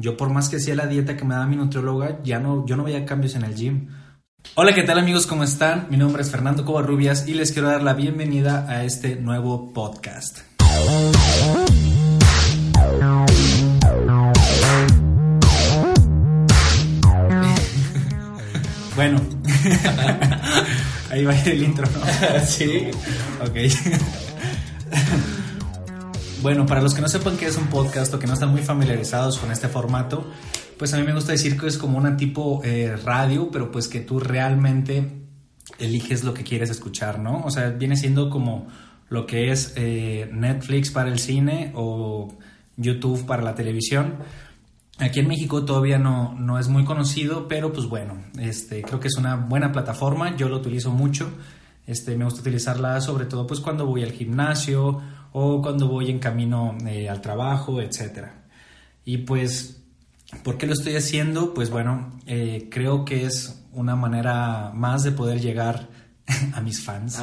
Yo por más que hacía la dieta que me daba mi nutrióloga, ya no, yo no veía cambios en el gym. Hola, ¿qué tal amigos? ¿Cómo están? Mi nombre es Fernando Covarrubias y les quiero dar la bienvenida a este nuevo podcast. bueno, ahí va el intro, ¿no? Sí. Ok. Bueno, para los que no sepan qué es un podcast o que no están muy familiarizados con este formato, pues a mí me gusta decir que es como una tipo eh, radio, pero pues que tú realmente eliges lo que quieres escuchar, ¿no? O sea, viene siendo como lo que es eh, Netflix para el cine o YouTube para la televisión. Aquí en México todavía no, no es muy conocido, pero pues bueno, este, creo que es una buena plataforma, yo lo utilizo mucho. Este, me gusta utilizarla sobre todo pues cuando voy al gimnasio o cuando voy en camino eh, al trabajo, etc. Y pues, ¿por qué lo estoy haciendo? Pues bueno, eh, creo que es una manera más de poder llegar a mis fans,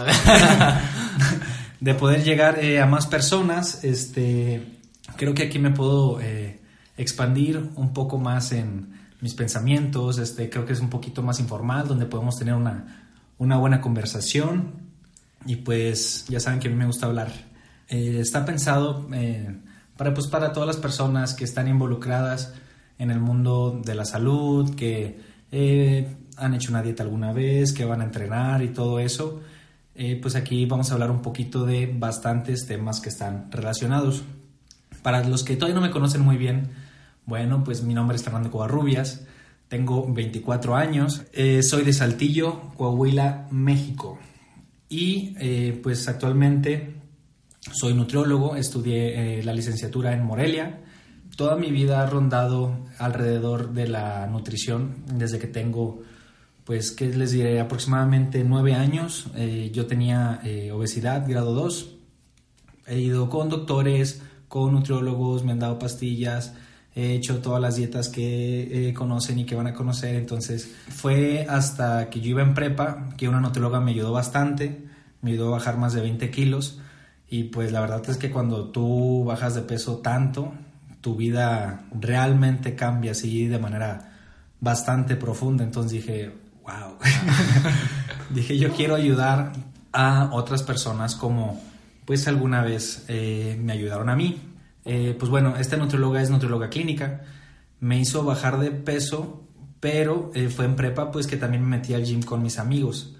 de poder llegar eh, a más personas. Este, creo que aquí me puedo expandir un poco más en mis pensamientos. Este, creo que es un poquito más informal, donde podemos tener una, una buena conversación. Y pues ya saben que a mí me gusta hablar eh, está pensado eh, para, pues, para todas las personas que están involucradas en el mundo de la salud, que eh, han hecho una dieta alguna vez, que van a entrenar y todo eso. pues aquí vamos a hablar un poquito de bastantes temas que están relacionados. Para los que todavía no me conocen muy bien, bueno, pues mi nombre es Fernando Covarrubias, tengo 24 años, soy de Saltillo, Coahuila, México. Y pues actualmente soy nutriólogo, estudié eh, la licenciatura en Morelia. Toda mi vida ha rondado alrededor de la nutrición desde que tengo, pues, ¿qué les diré? Aproximadamente nueve años. Eh, yo tenía eh, obesidad, grado 2. He ido con doctores, con nutriólogos, me han dado pastillas, he hecho todas las dietas que conocen y que van a conocer. Entonces, fue hasta que yo iba en prepa que una nutrióloga me ayudó bastante, me ayudó a bajar más de 20 kilos y pues la verdad es que cuando tú bajas de peso tanto, tu vida realmente cambia así de manera bastante profunda. Entonces dije, wow. dije, yo quiero ayudar a otras personas como pues alguna vez eh, me ayudaron a mí. Eh, pues bueno, esta nutrióloga es nutrióloga clínica. Me hizo bajar de peso, pero eh, fue en prepa pues que también me metí al gym con mis amigos.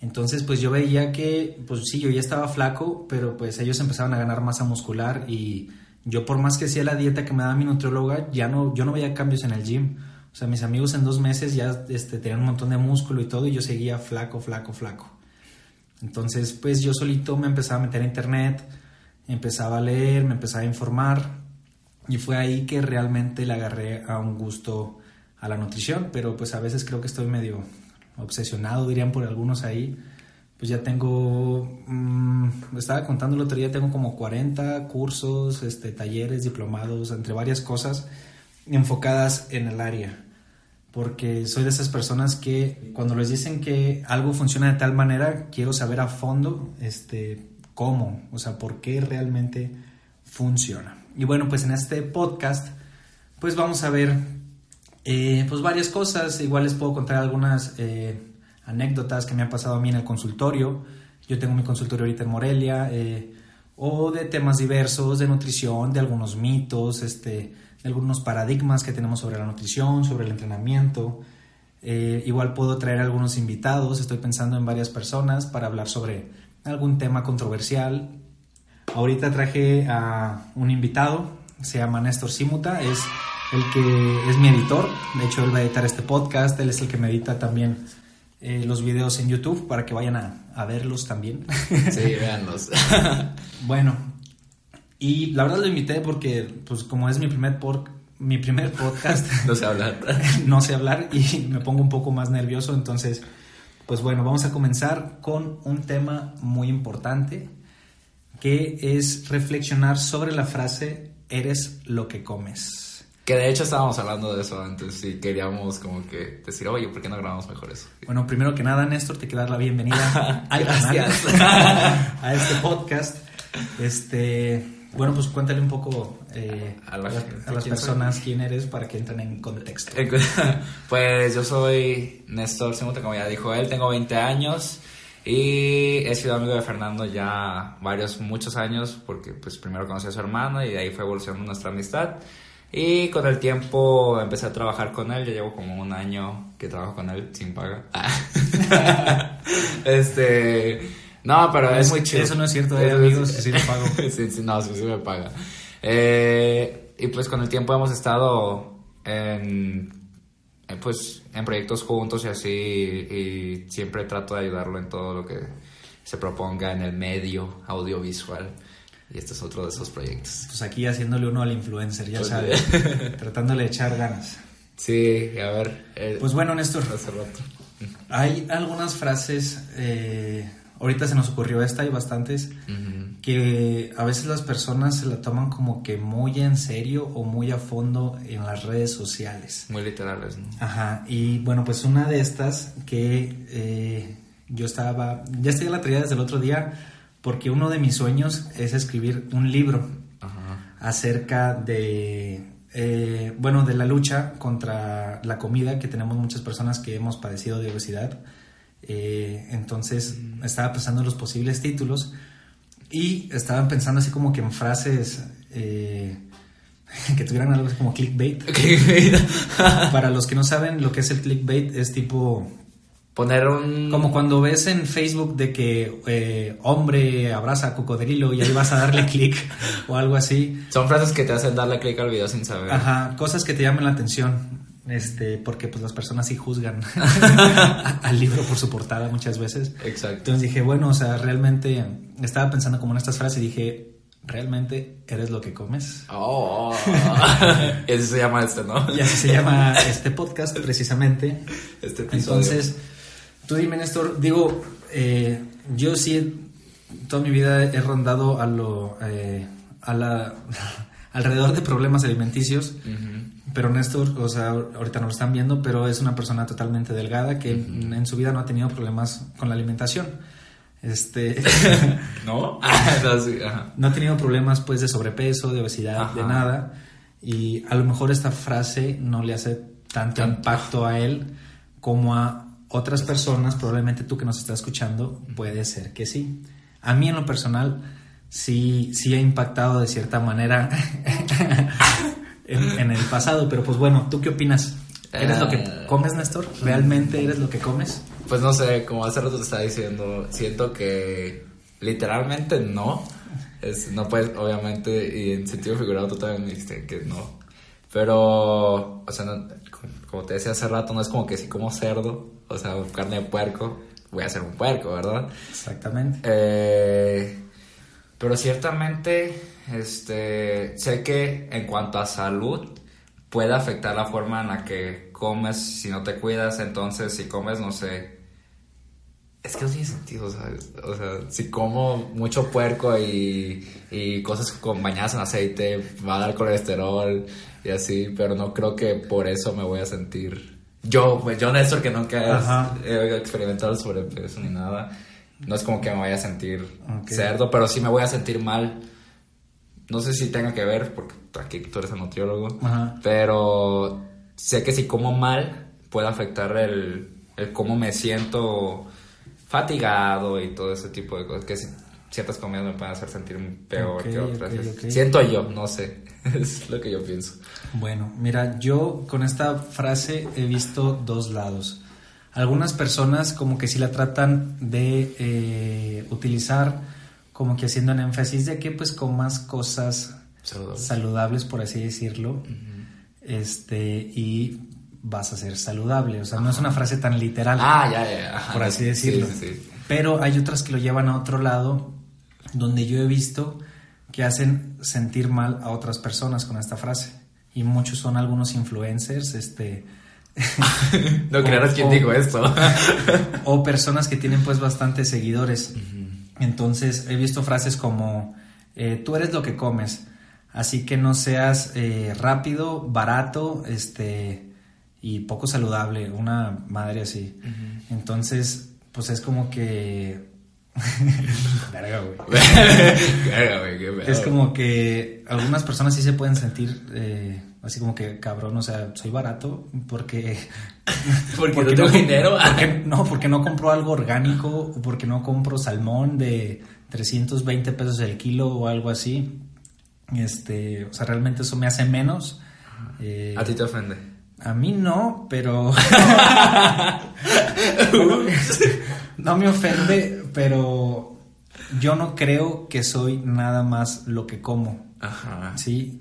Entonces, pues yo veía que, pues sí, yo ya estaba flaco, pero pues ellos empezaban a ganar masa muscular y yo por más que hacía la dieta que me daba mi nutrióloga, ya no, yo no veía cambios en el gym. O sea, mis amigos en dos meses ya este, tenían un montón de músculo y todo y yo seguía flaco, flaco, flaco. Entonces, pues yo solito me empezaba a meter a internet, empezaba a leer, me empezaba a informar y fue ahí que realmente le agarré a un gusto a la nutrición, pero pues a veces creo que estoy medio obsesionado, dirían por algunos ahí. Pues ya tengo, mmm, estaba contando el otro día, tengo como 40 cursos, este, talleres, diplomados, entre varias cosas enfocadas en el área. Porque soy de esas personas que cuando les dicen que algo funciona de tal manera, quiero saber a fondo este, cómo, o sea, por qué realmente funciona. Y bueno, pues en este podcast, pues vamos a ver eh, pues varias cosas, igual les puedo contar algunas eh, anécdotas que me han pasado a mí en el consultorio. Yo tengo mi consultorio ahorita en Morelia, eh, o de temas diversos, de nutrición, de algunos mitos, este, de algunos paradigmas que tenemos sobre la nutrición, sobre el entrenamiento. igual puedo traer algunos invitados, estoy pensando en varias personas para hablar sobre algún tema controversial. Ahorita traje a un invitado, se llama Néstor Simuta, es el que es mi editor. De hecho, él va a editar este podcast. Él es el que me edita también eh, los videos en YouTube para que vayan a, verlos también. Sí, véanlos. bueno, y la verdad lo invité porque, pues, como es mi primer mi primer podcast. no sé hablar. no sé hablar y me pongo un poco más nervioso, entonces, pues bueno, vamos a comenzar con un tema muy importante que es reflexionar sobre la frase eres lo que comes. Que de hecho estábamos hablando de eso antes y queríamos como que decir, oye, ¿por qué no grabamos mejor eso? Bueno, primero que nada, Néstor, te quiero dar la bienvenida al Gracias. a este podcast. Este, bueno, pues cuéntale un poco eh, A la a, las- gente, a las ¿quién personas quién eres para que entren en contexto. Pues yo soy Néstor Simonte, como ya dijo él, tengo 20 años y he sido amigo de Fernando ya varios, muchos años, porque pues primero conocí a su hermano y de ahí fue evolucionando nuestra amistad. Y con el tiempo empecé a trabajar con él, ya llevo como un año que trabajo con él sin paga. este, no, pero es, muy chido. Eso no es cierto, hay Eso amigos sí le pago. sí, sí, no, sí, sí me paga. Eh, y pues con el tiempo hemos estado en, eh, pues, en proyectos juntos y así, y siempre trato de ayudarlo en todo lo que se proponga en el medio audiovisual. Y este es otro de esos proyectos. Pues aquí haciéndole uno al influencer, ya Pues, sabes, tratándole de echar ganas. Sí, a ver. eh, Pues bueno, Néstor, hace rato. hay algunas frases, eh, ahorita se nos ocurrió esta, hay bastantes, Ujú. Que a veces las personas se la toman como que muy en serio o muy a fondo en las redes sociales. Muy literales, ¿no? Ajá, y bueno, pues una de estas que eh, yo estaba, ya estoy la traía desde el otro día, porque uno de mis sueños es escribir un libro Ajá. acerca de, eh, bueno, de la lucha contra la comida, que tenemos muchas personas que hemos padecido de obesidad. Eh, entonces estaba pensando en los posibles títulos y estaba pensando así como que en frases eh, que tuvieran algo así como clickbait. Para los que no saben lo que es el clickbait, es tipo Poner un... como cuando ves en Facebook de que eh, hombre abraza a cocodrilo y ahí vas a darle clic o algo así. Son frases que te hacen darle clic al video sin saber. Ajá, cosas que te llaman la atención. Este, porque pues las personas sí juzgan al libro por su portada muchas veces. Exacto. Entonces dije, bueno, o sea, realmente estaba pensando como en estas frases y dije, realmente eres lo que comes. Oh, así se llama este, ¿no? Y así se llama este podcast precisamente. Este episodio. Entonces, tú dime, Néstor, digo, eh, yo sí toda mi vida he rondado a lo, eh, a la, alrededor de problemas alimenticios, Ujú. Pero Néstor, o sea, ahorita no lo están viendo, pero es una persona totalmente delgada que en su vida no ha tenido problemas con la alimentación. Este, ¿No? ajá. no ha tenido problemas pues de sobrepeso, de obesidad, Ajá. de nada. Y a lo mejor esta frase no le hace tanto Tanto. impacto a él como a otras personas, probablemente tú que nos estás escuchando, puede ser que sí. A mí en lo personal sí, sí ha impactado de cierta manera en, en el pasado, pero pues bueno, ¿tú qué opinas? ¿Eres lo que Eh. comes, Néstor? ¿Realmente eres lo que comes? Pues no sé, como hace rato te estaba diciendo, siento que literalmente no. Es, no puedes, obviamente, y en sentido figurado tú también me dijiste que no. Pero, o sea, no- como, te decía hace rato, no es como que si como cerdo, o sea, carne de puerco, voy a ser un puerco, ¿verdad? Exactamente. Eh, pero ciertamente, este, sé que en cuanto a salud puede afectar la forma en la que comes si no te cuidas. Entonces, si comes, no sé, es que no tiene sentido, ¿sabes? O sea, si como mucho puerco y, y cosas con bañadas en aceite, va a dar colesterol y así, pero no creo que por eso me voy a sentir. Yo, pues yo, Néstor, que nunca he experimentado el sobrepeso ni nada, no es como que me vaya a sentir cerdo, pero sí me voy a sentir mal. No sé si tenga que ver, porque aquí tú eres el nutriólogo, Ajá. pero sé que si como mal puede afectar el, el cómo me siento fatigado y todo ese tipo de cosas. Que si- ciertas comidas me pueden hacer sentir peor que otras. Siento yo, no sé. es lo que yo pienso. Bueno, mira, yo con esta frase he visto dos lados. Algunas personas como que sí la tratan de eh, utilizar como que haciendo un énfasis de que pues comas cosas Saludables. saludables, por así decirlo, este, y vas a ser saludable. O sea, no es una frase tan literal Ah, ya, ya. ajá. por así Sí, decirlo. Sí, sí. Pero hay otras que lo llevan a otro lado, donde yo he visto que hacen sentir mal a otras personas con esta frase. y muchos son algunos influencers, este... no creerás quién dijo esto. o personas que tienen pues bastantes seguidores. Entonces he visto frases como, eh, tú eres lo que comes, así que no seas eh, rápido, barato, este, y poco saludable, una madre así. Entonces, pues es como que... Verga, güey. Verga, güey, Es como que algunas personas sí se pueden sentir eh, así como que cabrón, o sea, soy barato porque... porque, no tengo dinero. no, porque no compro algo orgánico, porque no compro salmón de 320 pesos el kilo o algo así. Este, o sea, realmente eso me hace menos. Eh, ¿A ti te ofende? A mí no, pero... no me ofende, pero yo no creo que soy nada más lo que como. Ajá. Sí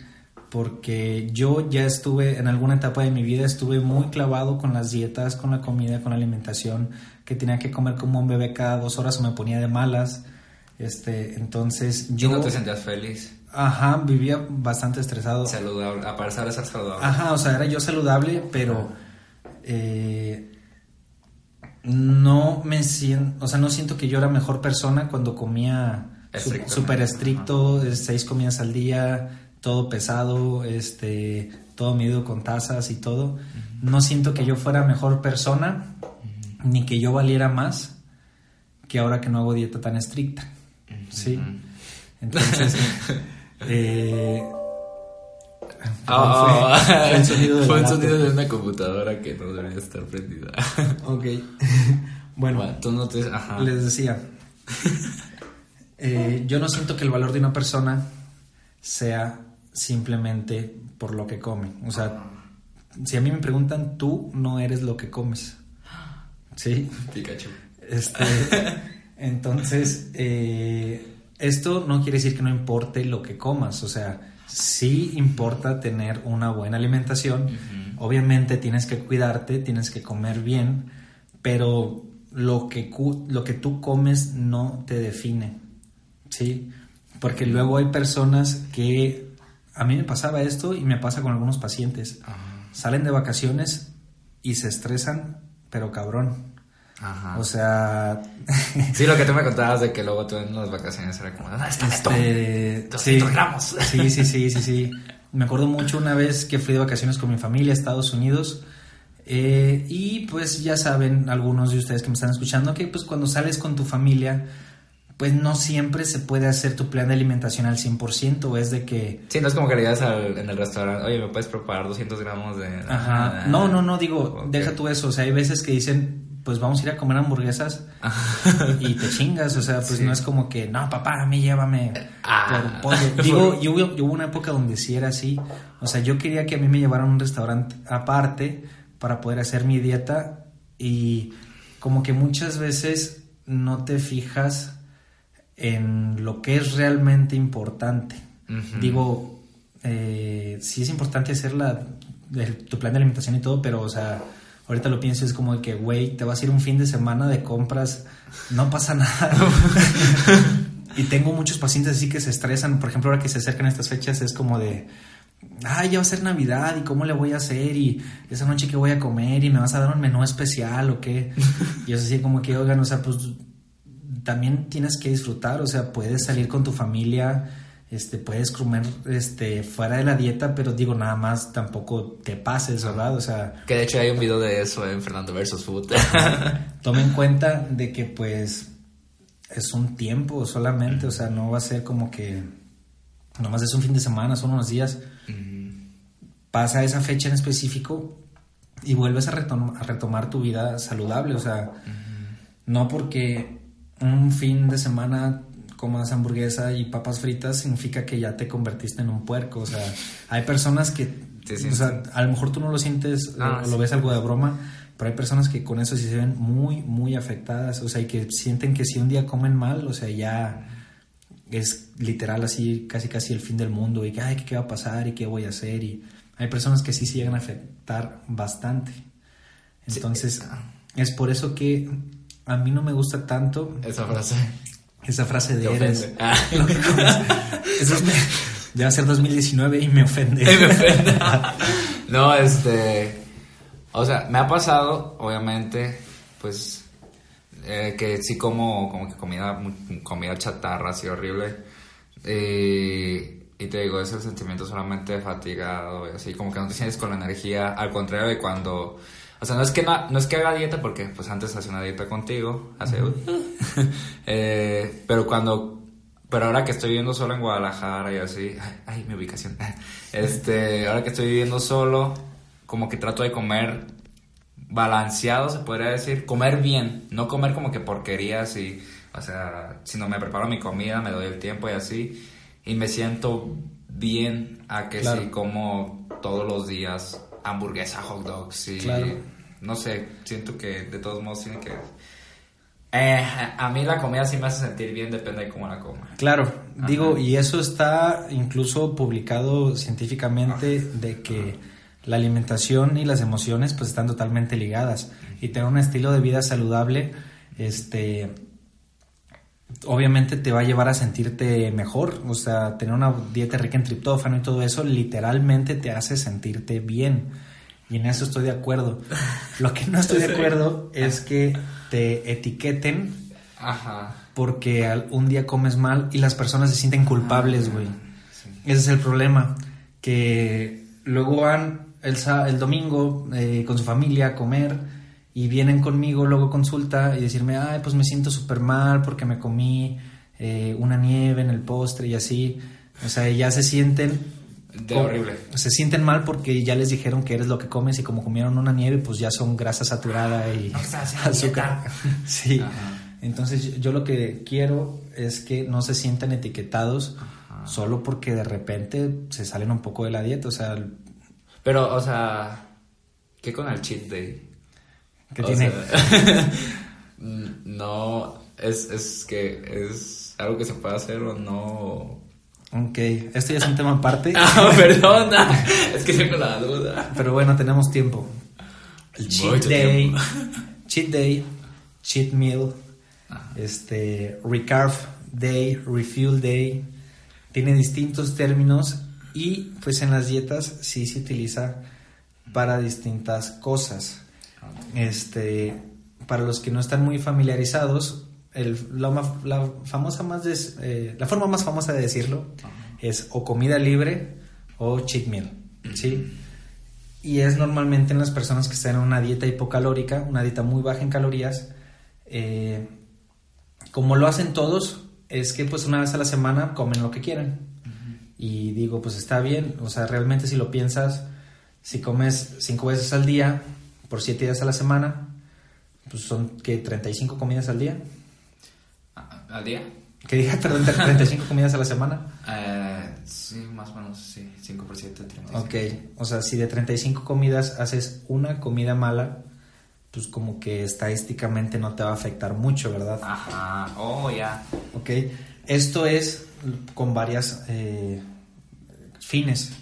porque yo ya estuve en alguna etapa de mi vida, estuve muy clavado con las dietas, con la comida, con la alimentación, que tenía que comer como un bebé cada dos horas o me ponía de malas. Este, entonces yo... no te sentías feliz? Ajá, vivía bastante estresado. Saludable, a pesar de ser saludable. Ajá, o sea, era yo saludable, pero eh, no me siento, o sea, no siento que yo era mejor persona cuando comía súper estricto, seis comidas al día, todo pesado, este, todo medido con tazas y todo. No siento que yo fuera mejor persona, ni que yo valiera más que ahora que no hago dieta tan estricta. ¿Sí? Entonces, eh, ah, fue, el sonido, de, fue el sonido de una computadora que no debería estar prendida. ok. Bueno, les decía, eh, yo no siento que el valor de una persona sea simplemente por lo que come. O sea, si a mí me preguntan, tú no eres lo que comes. ¿Sí? Pikachu. Este, entonces, eh, esto no quiere decir que no importe lo que comas. O sea, sí importa tener una buena alimentación. Obviamente tienes que cuidarte, tienes que comer bien, pero lo que, lo que tú comes no te define. ¿Sí? Porque luego hay personas que a mí me pasaba esto y me pasa con algunos pacientes. Salen de vacaciones y se estresan, pero cabrón. Ajá. O sea... sí, lo que tú me contabas de que luego tú en las vacaciones era como, ¿dónde está este, 200 sí, gramos. sí, sí, sí, sí, sí. Me acuerdo mucho una vez que fui de vacaciones con mi familia a Estados Unidos. Eh, y pues ya saben algunos de ustedes que me están escuchando que pues cuando sales con tu familia pues no siempre se puede hacer tu plan de alimentación al 100%, es de que... Sí, no es como que le digas en el restaurante, oye, ¿me puedes preparar 200 gramos de...? Ajá, no, no, no, digo, deja tú eso, o sea, hay veces que dicen, pues vamos a ir a comer hamburguesas y te chingas, o sea, pues no es como que, no, papá, a mí llévame ah. Digo, yo, yo, hubo una época donde sí era así, o sea, yo quería que a mí me llevaran a un restaurante aparte para poder hacer mi dieta y como que muchas veces no te fijas en lo que es realmente importante. Digo, eh, sí es importante hacer la, tu plan de alimentación y todo, pero, o sea, ahorita lo pienso, es como que, güey, te vas a ir un fin de semana de compras, no pasa nada. y tengo muchos pacientes así que se estresan, por ejemplo, ahora que se acercan estas fechas, es como de, ay, ya va a ser Navidad y cómo le voy a hacer y esa noche que voy a comer y me vas a dar un menú especial o qué. Y es así como que, oigan, o sea, pues también tienes que disfrutar, o sea, puedes salir con tu familia, este, puedes comer este, fuera de la dieta, pero digo, nada más tampoco te pases, ¿verdad? O sea... Que de hecho hay un video de eso en Fernando versus Food. Tome en cuenta de que pues es un tiempo solamente, o sea, no va a ser como que nomás es un fin de semana, son unos días. Pasa esa fecha en específico y vuelves a, a retomar tu vida saludable, o sea, no porque un fin de semana comas hamburguesa y papas fritas significa que ya te convertiste en un puerco. O sea, hay personas que, o sea, a lo mejor tú no lo sientes o lo ves algo de broma, pero hay personas que con eso sí se ven muy, muy afectadas. O sea, y que sienten que si un día comen mal, o sea, ya es literal así, casi casi el fin del mundo y que, ay, ¿qué va a pasar y qué voy a hacer? Y hay personas que sí se llegan a afectar bastante. Entonces, es por eso que a mí no me gusta tanto. Esa frase. Esa frase de eres. Ah. Ya va a ser 2019 y me ofende. me ofende. no, este. O sea, me ha pasado, obviamente, pues. eh, que sí como, como que comida, comida chatarra, así horrible. Eh, y te digo, ese sentimiento solamente fatigado, y así como que no te sientes con la energía, al contrario de cuando, o sea, no es que no, no es que haga dieta, porque pues antes hacía una dieta contigo, hace, eh, pero cuando, pero ahora que estoy viviendo solo en Guadalajara y así, ay, ay, mi ubicación, este, ahora que estoy viviendo solo, como que trato de comer balanceado, se podría decir, comer bien, no comer como que porquerías y, o sea, si no me preparo mi comida, me doy el tiempo y así, y me siento bien a que Claro. si como todos los días hamburguesa, hot dogs y Claro. no sé, siento que de todos modos tiene que eh, a mí la comida sí me hace sentir bien, depende de cómo la coma. Claro, Ajá. digo, y eso está incluso publicado científicamente de que la alimentación y las emociones pues están totalmente ligadas y tener un estilo de vida saludable este obviamente te va a llevar a sentirte mejor, o sea, tener una dieta rica en triptófano y todo eso literalmente te hace sentirte bien. Y en eso estoy de acuerdo. Lo que no estoy de acuerdo es que te etiqueten Ajá. porque un día comes mal y las personas se sienten culpables, güey. Sí. Ese es el problema. Que luego van el, el domingo eh, con su familia a comer y vienen conmigo luego consulta y decirme, ay, pues me siento súper mal porque me comí eh, una nieve en el postre y así. O sea, ya se sienten... De horrible. Se sienten mal porque ya les dijeron que eres lo que comes y como comieron una nieve, pues ya son grasa saturada y No azúcar. sí. Ajá. Entonces yo- yo lo que quiero es que no se sientan etiquetados Ajá. solo porque de repente se salen un poco de la dieta, o sea, Pero, o sea, ¿qué con el cheat day? ¿Qué O tiene? sea, no, es, es que es algo que se puede hacer o no. Ok, esto ya es un tema aparte, Ah, perdona, es que tengo la duda. pero bueno, tenemos tiempo. El cheat Mucho day, tiempo. cheat day, cheat meal, Ajá. este, recarb day, refuel day, tiene distintos términos y pues en las dietas sí se utiliza para distintas cosas. Este, para los que no están muy familiarizados, el- la, famosa más des- eh, la forma más famosa de decirlo es o comida libre o cheat meal, ¿sí? Y es normalmente en las personas que están en una dieta hipocalórica, una dieta muy baja en calorías. eh, como lo hacen todos, es que pues una vez a la semana comen lo que quieran. Y digo, pues está bien, o sea, realmente si lo piensas, si comes cinco veces al día por siete días a la semana, pues son que 35 comidas al día. ¿Al día? Que diga, perdón, 35 comidas a la semana. Eh, sí, más o menos, sí, 5 por 7, 35. Ok, o sea, si de 35 comidas haces una comida mala, pues como que estadísticamente no te va a afectar mucho, ¿verdad? Ajá, oh, ya. Ok, esto es con varias eh, fines.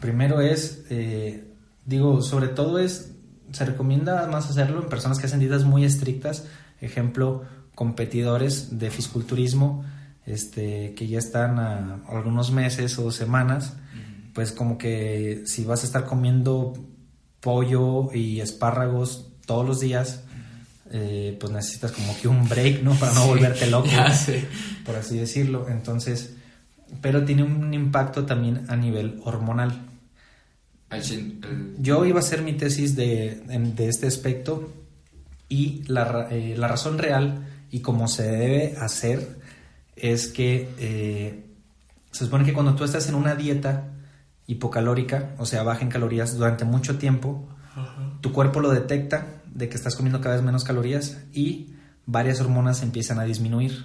Primero es, eh, digo, sobre todo es, se recomienda más hacerlo en personas que hacen dietas muy estrictas, ejemplo, competidores de fisculturismo, este, que ya están a algunos meses o semanas, pues como que si vas a estar comiendo pollo y espárragos todos los días, eh, pues necesitas como que un break, ¿no? Para no Sí, volverte loco por así decirlo. Entonces, pero tiene un impacto también a nivel hormonal. El el- Yo iba a hacer mi tesis de, de este aspecto y la, eh, la razón real y cómo se debe hacer es que eh, se supone que cuando tú estás en una dieta hipocalórica, o sea, baja en calorías durante mucho tiempo, tu cuerpo lo detecta de que estás comiendo cada vez menos calorías y varias hormonas empiezan a disminuir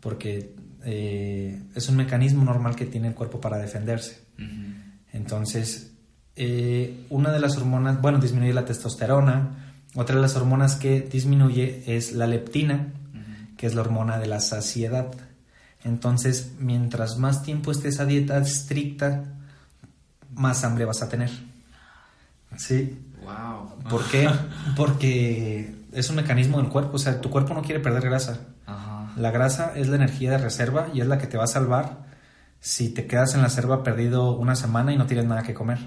porque eh, es un mecanismo normal que tiene el cuerpo para defenderse. Ujú. Entonces, eh, una de las hormonas, bueno, disminuye la testosterona, otra de las hormonas que disminuye es la leptina, que es la hormona de la saciedad. Entonces, mientras más tiempo estés a dieta estricta, más hambre vas a tener. ¿Sí? Wow. ¿Por qué? Porque es un mecanismo del cuerpo, o sea, tu cuerpo no quiere perder grasa. Ajá. La grasa es la energía de reserva y es la que te va a salvar si te quedas en la selva perdido una semana y no tienes nada que comer.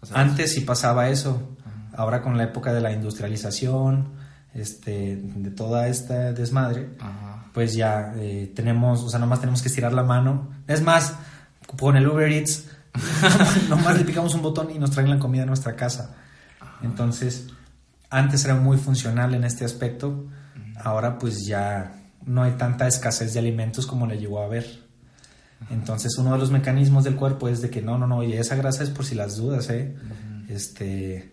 Fuck. O sea, Antes sí pasaba eso. Ahora con la época de la industrialización, este, de toda esta desmadre, Ajá. pues ya eh, tenemos, o sea, nomás tenemos que estirar la mano. Es más, con el Uber Eats, nomás le picamos un botón y nos traen la comida a nuestra casa. Entonces, antes era muy funcional en este aspecto, ahora pues ya no hay tanta escasez de alimentos como le llegó a haber. Entonces, uno de los mecanismos del cuerpo es de que no, no, no, y esa grasa es por si las dudas, ¿eh? Este.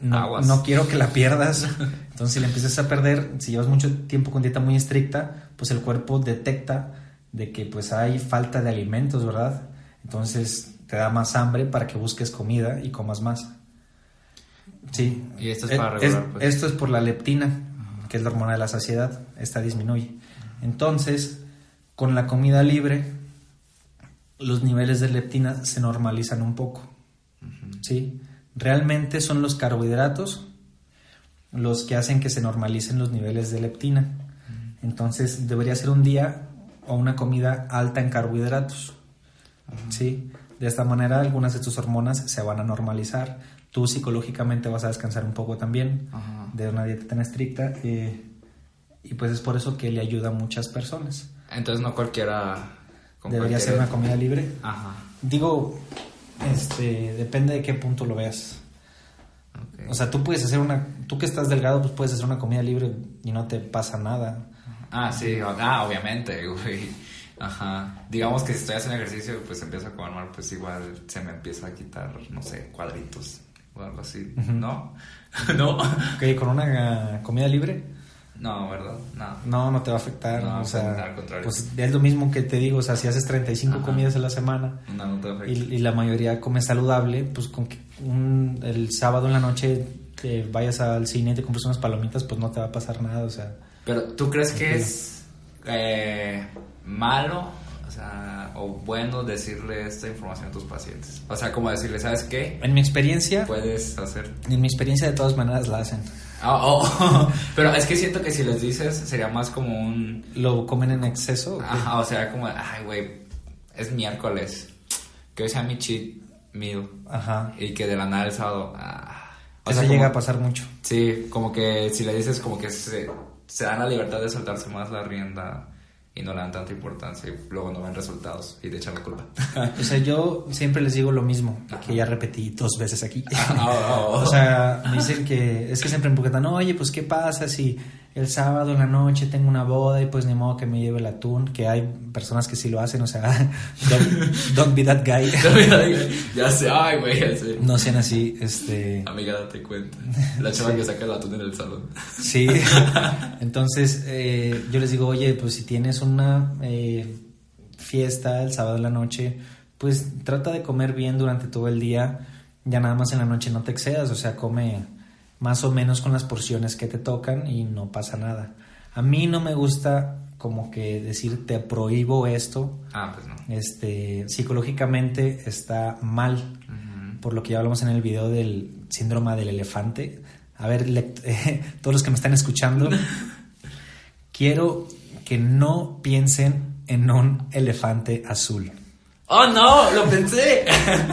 No, no quiero que la pierdas. Entonces, si la empiezas a perder, si llevas mucho tiempo con dieta muy estricta, pues el cuerpo detecta de que pues hay falta de alimentos, ¿verdad? Entonces te da más hambre para que busques comida y comas más. Sí. Y esto es Eh, para regular, pues. Esto es por la leptina, que es la hormona de la saciedad. Esta disminuye. Entonces, con la comida libre, los niveles de leptina se normalizan un poco. ¿Sí? Realmente son los carbohidratos los que hacen que se normalicen los niveles de leptina. Entonces, debería ser un día o una comida alta en carbohidratos. ¿Sí? De esta manera, algunas de tus hormonas se van a normalizar. Tú psicológicamente vas a descansar un poco también de una dieta tan estricta. eh, y pues es por eso que le ayuda a muchas personas. Entonces no cualquiera... con Debería cualquier- ser una comida libre. Ajá. Digo, este, depende de qué punto lo veas. O sea, tú puedes hacer una, tú que estás delgado, pues puedes hacer una comida libre y no te pasa nada. Ah, sí, ah, obviamente, güey. Ajá. Digamos que si estoy haciendo ejercicio, pues empiezo a comer mal, pues igual se me empieza a quitar, no sé, cuadritos o algo así. ¿No? ¿No? Ok, con una comida libre, No, ¿verdad? No. no, no te va a afectar. No, o sea, al contrario. pues es lo mismo que te digo, o sea, si haces 35 Ajá. comidas a la semana No, no te afecta. y, y la mayoría come saludable, pues con que un- el sábado en la noche te vayas al cine y te compres unas palomitas, pues no te va a pasar nada, o sea. Pero, ¿tú crees que es eh, malo, o sea, o bueno decirle esta información a tus pacientes? O sea, como decirle, ¿sabes qué? En mi experiencia, Puedes hacer... en mi experiencia de todas maneras la hacen. Ah, oh, pero es que siento que si les dices sería más como un... Lo comen en exceso. Ajá, o sea, como, ay, güey, es miércoles, que hoy sea mi cheat meal Ajá. y que de la nada el sábado... ah. O Eso sea, llega como- a pasar mucho. Sí, como que si le dices como que se, se dan la libertad de soltarse más la rienda y no le dan tanta importancia y luego no ven resultados y te echan la culpa. O sea, yo siempre les digo lo mismo, que ya repetí dos veces aquí. Ah, O sea, me dicen que es que siempre me preguntan, oye, pues qué pasa si el sábado en la noche tengo una boda y pues ni modo que me lleve el atún, que hay personas que sí lo hacen, o sea, don't, don't be that guy. ya sé, ay, güey, ya sé. No sean así, este... Amiga, date cuenta. La chava que saca el atún en el salón. Sí, entonces eh, yo les digo, oye, pues si tienes una eh, fiesta el sábado en la noche, pues trata de comer bien durante todo el día, ya nada más en la noche no te excedas, o sea, come más o menos con las porciones que te tocan y no pasa nada. A mí no me gusta como que decir te prohíbo esto, Ah, pues no. este, psicológicamente está mal por lo que ya hablamos en el video del síndrome del elefante. A ver, todos los que me están escuchando, quiero que no piensen en un elefante azul. ¡Oh, no! ¡Lo pensé!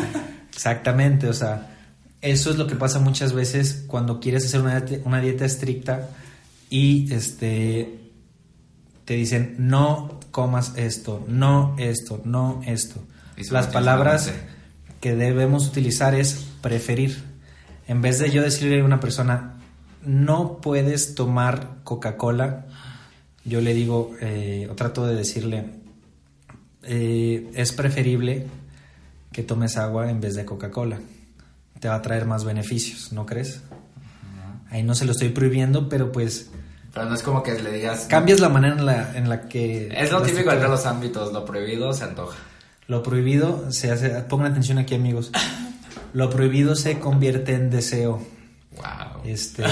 Exactamente, o sea, eso es lo que pasa muchas veces cuando quieres hacer una, dieta- una dieta estricta y este te dicen no comas esto, no esto, no esto. Las palabras que debemos utilizar es preferir. En vez de yo decirle a una persona no puedes tomar Coca-Cola, yo le digo eh, o trato de decirle eh, es preferible que tomes agua en vez de Coca-Cola. Te va a traer más beneficios, ¿no crees? Ahí no se lo estoy prohibiendo, pero pues Pero no es como que le digas... cambias la manera en la, en la que... Es lo típico entre los ámbitos. Lo prohibido se antoja. Lo prohibido se hace... Pongan atención aquí, amigos. Lo prohibido se convierte en deseo. Wow. Este,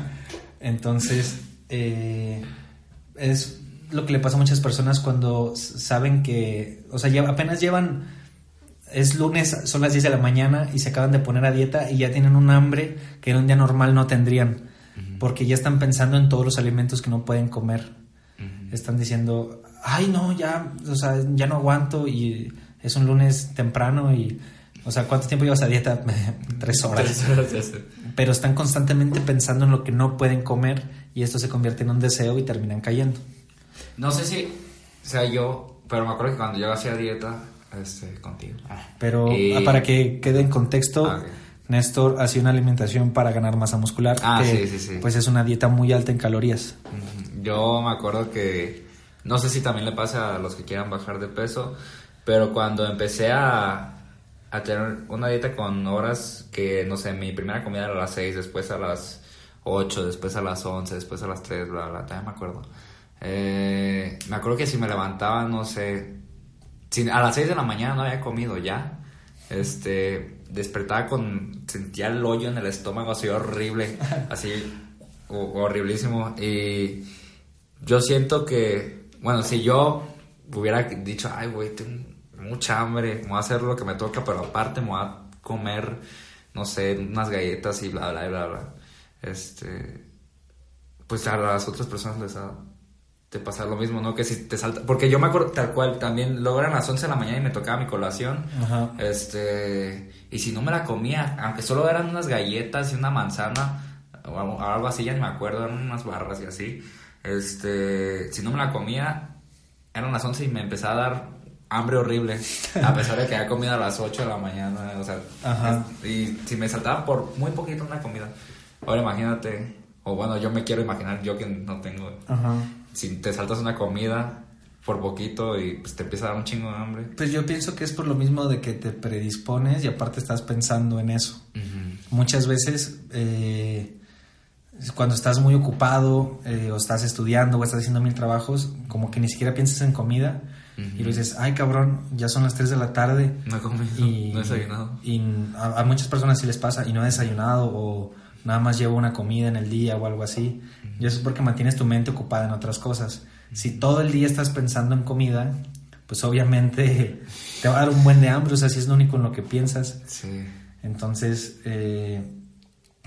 entonces, eh, es lo que le pasa a muchas personas cuando saben que, o sea, apenas llevan, es lunes, son las 10 de la mañana y se acaban de poner a dieta y ya tienen un hambre que en un día normal no tendrían, porque ya están pensando en todos los alimentos que no pueden comer. Están diciendo, ay, no, ya, o sea, ya no aguanto y es un lunes temprano y, o sea, ¿cuánto tiempo llevas a dieta? Tres horas. Tres horas ya sé. Pero están constantemente pensando en lo que no pueden comer y esto se convierte en un deseo y terminan cayendo. No sé si sea yo, pero me acuerdo que cuando yo hacía dieta, este, contigo. Pero Y- ah, para que quede en contexto, Ah, ok. Néstor hacía una alimentación para ganar masa muscular. Ah, que, sí, sí, sí. Pues es una dieta muy alta en calorías. Yo me acuerdo que, no sé si también le pasa a los que quieran bajar de peso, pero cuando empecé a, a tener una dieta con horas que, no sé, mi primera comida era a las 6, después a las 8, después a las 11, después a las 3, bla, bla, también me acuerdo. Eh, me acuerdo que si me levantaba, no sé, si a las 6 de la mañana no había comido ya, este, despertaba con, sentía el hoyo en el estómago así horrible, así ho- horriblísimo y yo siento que, bueno, si yo hubiera dicho, ay, güey, tengo mucha hambre, me voy a hacer lo que me toca, pero aparte me voy a comer, no sé, unas galletas y bla, bla, bla, bla. Este, pues a las otras personas les ha te pasa lo mismo, ¿no? Que si te salta, porque yo me acuerdo tal cual, también luego eran las 11 de la mañana y me tocaba mi colación, Ajá. este, y si no me la comía, aunque solo eran unas galletas y una manzana, o algo, así, ya ni me acuerdo, eran unas barras y así, este, si no me la comía, eran las 11 y me empezaba a dar hambre horrible, a pesar de que había comido a las 8 de la mañana, o sea, Ajá. y si me saltaba por muy poquito una comida, ahora imagínate, o bueno, yo me quiero imaginar, yo que no tengo, Ajá. Si te saltas una comida por poquito y pues te empieza a dar un chingo de hambre. Pues yo pienso que es por lo mismo de que te predispones y aparte estás pensando en eso. Muchas veces eh, cuando estás muy ocupado eh, o estás estudiando o estás haciendo mil trabajos, como que ni siquiera piensas en comida y lo dices, ay cabrón, ya son las 3 de la tarde No he comido, y, no he desayunado. y a, a muchas personas sí les pasa y no he desayunado o nada más llevo una comida en el día o algo así. Y eso es porque mantienes tu mente ocupada en otras cosas. Si todo el día estás pensando en comida, pues obviamente te va a dar un buen de hambre, o sea, si es lo único en lo que piensas. Sí. Entonces, eh,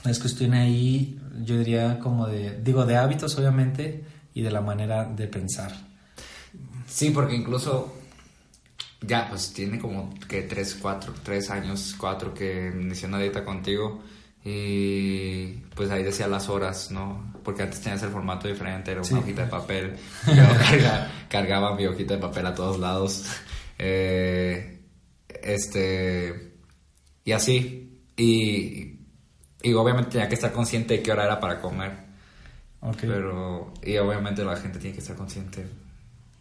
es cuestión ahí, yo diría como de, digo, de hábitos obviamente y de la manera de pensar. Sí, porque incluso ya, pues tiene como que 3, 4, 3 años, 4 que inicié una dieta contigo y pues ahí decía las horas, ¿no? Porque antes tenías el formato diferente, era una Sí. hojita de papel. Yo carga- cargaba mi hojita de papel a todos lados. Eh, este. Y así. Y, y obviamente tenía que estar consciente de qué hora era para comer. Ok. Pero, y obviamente la gente tiene que estar consciente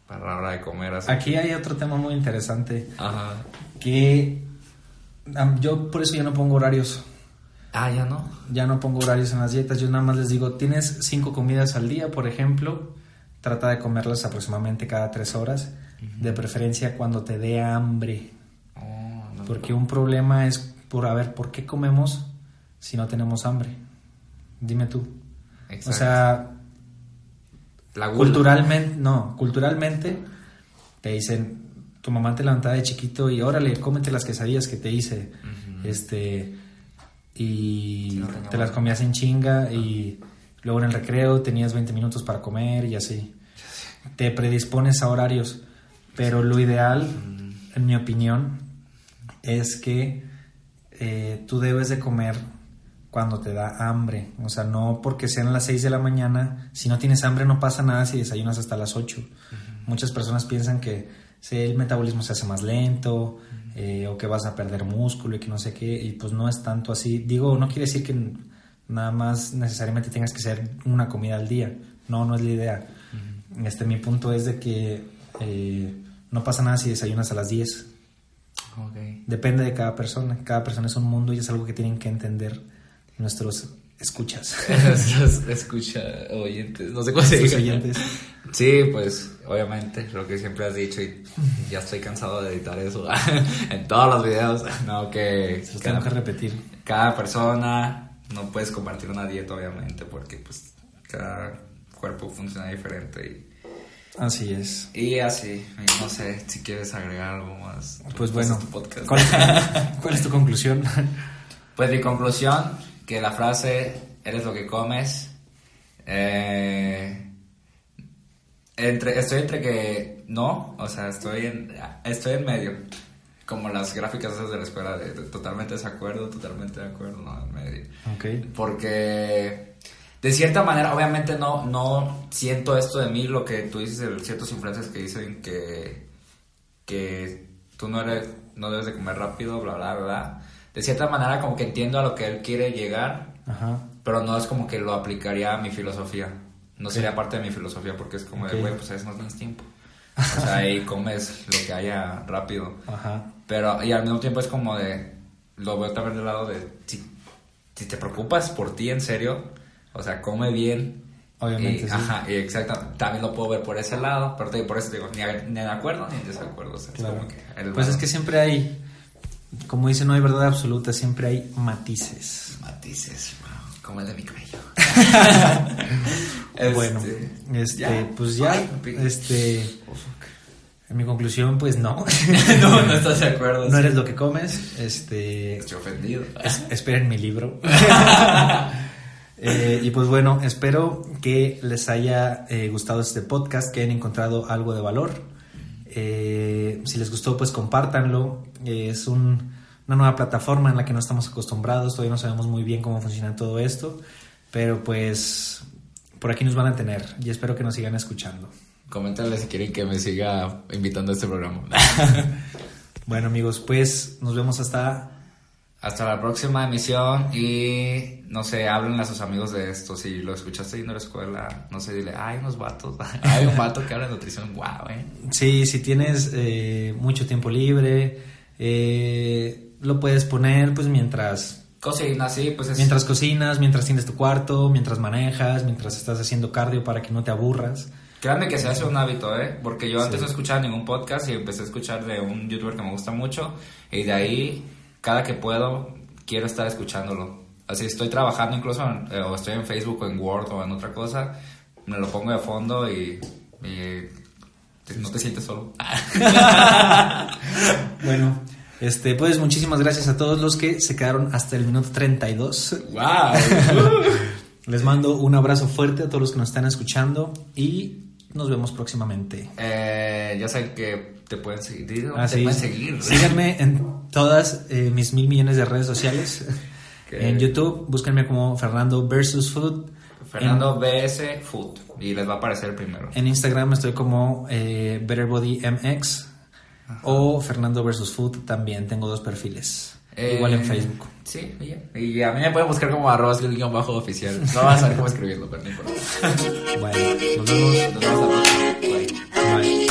para la hora de comer. Así. Aquí hay otro tema muy interesante Ajá. que yo por eso ya no pongo horarios. Ah, ya no. Ya no pongo horarios en las dietas, yo nada más les digo, tienes cinco comidas al día, por ejemplo, trata de comerlas aproximadamente cada tres horas, de preferencia cuando te dé hambre, Oh, no. porque un problema es por, a ver, ¿por qué comemos si no tenemos hambre? Dime tú. Exacto. O sea, la culturalmente, no, culturalmente te dicen, tu mamá te levantaba de chiquito y órale, cómete las quesadillas que te hice, este, y Sí, te las comías en chinga y luego en el recreo tenías 20 minutos para comer y así. Te predispones a horarios, pero lo ideal, en mi opinión, es que eh, tú debes de comer cuando te da hambre. O sea, no porque sean las 6 de la mañana. Si no tienes hambre no pasa nada si desayunas hasta las 8. Muchas personas piensan que si el metabolismo se hace más lento eh, o que vas a perder músculo y que no sé qué. Y pues no es tanto así. Digo, no quiere decir que nada más necesariamente tengas que ser una comida al día. No, no es la idea. Este, mi punto es de que eh, no pasa nada si desayunas a las 10. Ok. Depende de cada persona. Cada persona es un mundo y es algo que tienen que entender nuestros escuchas. Escucha oyentes, no sé cómo se dice. oyentes. Sí, pues obviamente lo que siempre has dicho y ya estoy cansado de editar eso en todos los videos. No, que Los tengo que cada, repetir. cada persona no puedes compartir una dieta obviamente porque pues cada cuerpo funciona diferente Así es. y, y así. No sé si quieres agregar algo más. Pues Este bueno, es tu podcast. ¿cuál, cuál es tu conclusión? Pues mi conclusión, que la frase, eres lo que comes, eh, entre, estoy entre que no, o sea, estoy en, estoy en medio. Como las gráficas esas de la escuela, de, de totalmente desacuerdo, totalmente de acuerdo, no, en medio. Ok. Porque de cierta manera, obviamente no, no siento esto de mí, lo que tú dices de ciertos influencers que dicen que, que tú no eres, no debes de comer rápido, bla, bla, bla. De cierta manera como que entiendo a lo que él quiere llegar, Ajá. pero no es como que lo aplicaría a mi filosofía. No sería parte de mi filosofía porque es como Ok. de, güey, pues a veces no tienes tiempo. O sea, ahí comes lo que haya rápido. Ajá. Pero, y al mismo tiempo es como de, lo veo también del lado de, si, si te preocupas por ti en serio, o sea, come bien. Obviamente, Y, sí. Ajá, y exacto, también lo puedo ver por ese lado, pero por eso digo, ni, ni de acuerdo ni en desacuerdo. O sea, es Claro. como que Pues es que siempre hay, como dicen, no hay verdad absoluta, siempre hay matices. Matices, wow, como el de mi cabello. Bueno, este, ya. pues ya, Ay, este, en mi conclusión, pues no, no, no estás de acuerdo. no sí. eres lo que comes, este, Estoy ofendido. es- esperen mi libro. Eh, y pues bueno, espero que les haya eh, gustado este podcast, que hayan encontrado algo de valor. Eh, si les gustó, pues compártanlo. Es un- una nueva plataforma en la que no estamos acostumbrados, todavía no sabemos muy bien cómo funciona todo esto, pero pues por aquí nos van a tener y espero que nos sigan escuchando. Coméntale si quieren que me siga invitando a este programa. Bueno amigos, pues nos vemos hasta... Hasta la próxima emisión y no sé, háblenle a sus amigos de esto. Si lo escuchaste yendo a la escuela, no sé, dile, hay unos vatos. hay un vato que habla de nutrición, wow, eh. Sí, si tienes eh, mucho tiempo libre, eh, lo puedes poner pues mientras Cocina, sí, pues es. Mientras cocinas, mientras tienes tu cuarto, mientras manejas, mientras estás haciendo cardio para que no te aburras. Créanme que se hace un hábito, ¿eh? Porque yo antes Sí. no escuchaba ningún podcast y empecé a escuchar de un youtuber que me gusta mucho. Y de ahí, cada que puedo, quiero estar escuchándolo. Así estoy trabajando incluso, en- eh, o estoy en Facebook o en Word o en otra cosa, me lo pongo de fondo y, y no te sientes solo. Bueno, este, pues muchísimas gracias a todos los que se quedaron hasta el minuto 32. ¡Wow! Les mando un abrazo fuerte a todos los que nos están escuchando y nos vemos próximamente. eh, ya saben que te pueden seguir. ¿no? Así te pueden seguir. Síganme en todas eh, mis mil millones de redes sociales. En YouTube, búsquenme como Fernando versus Food. Fernando BS Food. Y les va a aparecer primero. En Instagram estoy como eh, BetterBodyMX o Fernando versus Food también. Tengo dos perfiles. Igual en Eh, Facebook. Sí, bien. Y a mí me pueden buscar como arroz el guion bajo oficial. No vas a saber cómo escribirlo, pero no importa. Bueno, nos vemos. Nos vemos la próxima. Bye. Bye.